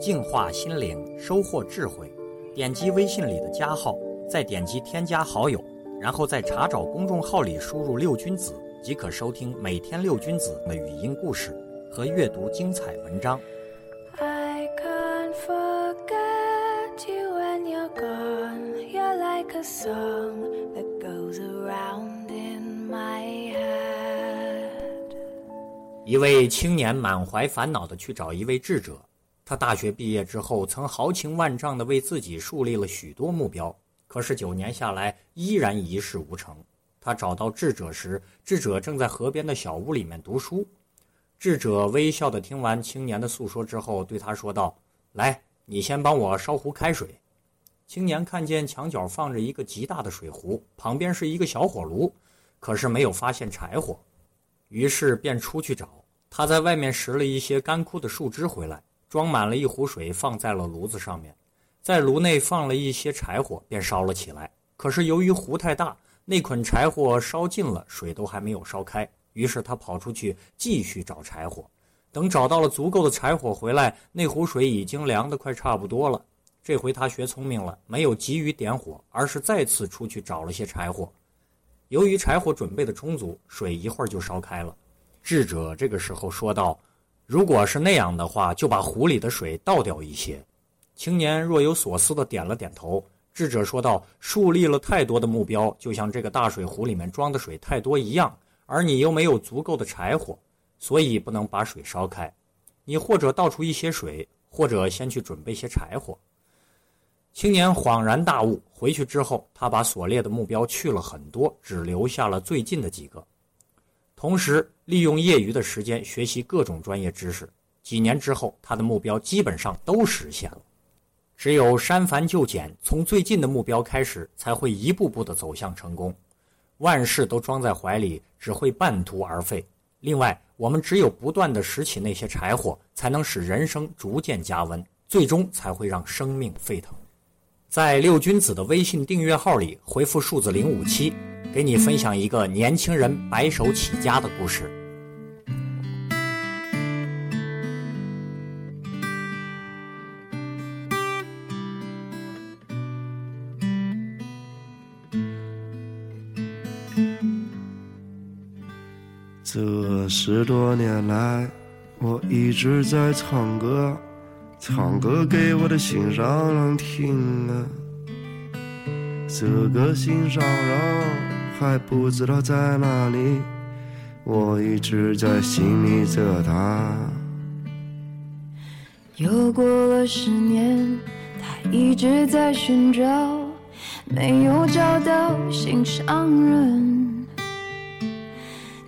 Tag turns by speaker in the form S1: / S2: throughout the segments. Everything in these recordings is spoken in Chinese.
S1: 净化心灵，收获智慧。点击微信里的加号，再点击添加好友，然后在查找公众号里输入“六君子”，即可收听每天六君子的语音故事和阅读精彩文章。
S2: I can't forget you when you're gone. You're like a song that goes around in my head.
S1: 一位青年满怀烦恼地去找一位智者。他大学毕业之后，曾豪情万丈地为自己树立了许多目标，可是九年下来依然一事无成。他找到智者时，智者正在河边的小屋里面读书。智者微笑地听完青年的诉说之后，对他说道：“来，你先帮我烧壶开水。”青年看见墙角放着一个极大的水壶，旁边是一个小火炉，可是没有发现柴火，于是便出去找。他在外面拾了一些干枯的树枝回来。装满了一壶水，放在了炉子上面，在炉内放了一些柴火，便烧了起来。可是由于壶太大，那捆柴火烧尽了，水都还没有烧开。于是他跑出去继续找柴火。等找到了足够的柴火回来，那壶水已经凉得快差不多了。这回他学聪明了，没有急于点火，而是再次出去找了些柴火。由于柴火准备的充足，水一会儿就烧开了。智者这个时候说道。如果是那样的话，就把壶里的水倒掉一些。青年若有所思地点了点头。智者说道：“树立了太多的目标，就像这个大水壶里面装的水太多一样，而你又没有足够的柴火，所以不能把水烧开。你或者倒出一些水，或者先去准备些柴火。”青年恍然大悟。回去之后，他把所列的目标去了很多，只留下了最近的几个。同时，利用业余的时间学习各种专业知识。几年之后，他的目标基本上都实现了。只有删繁就简，从最近的目标开始，才会一步步地走向成功。万事都装在怀里，只会半途而废。另外，我们只有不断地拾起那些柴火，才能使人生逐渐加温，最终才会让生命沸腾。在六君子的微信订阅号里回复数字零五七。给你分享一个年轻人白手起家的故事。
S3: 这十多年来，我一直在唱歌，唱歌给我的心上人听啊。这个心上人还不知道在哪里，我一直在心里着他。
S2: 又过了十年，他一直在寻找，没有找到心上人。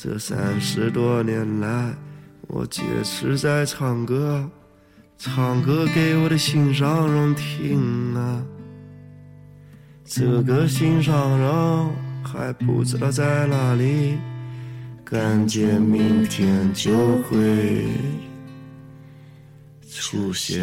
S3: 这三十多年来，我坚持在唱歌，唱歌给我的心上人听啊。这个心上人还不知道在哪里，感觉明天就会。出现。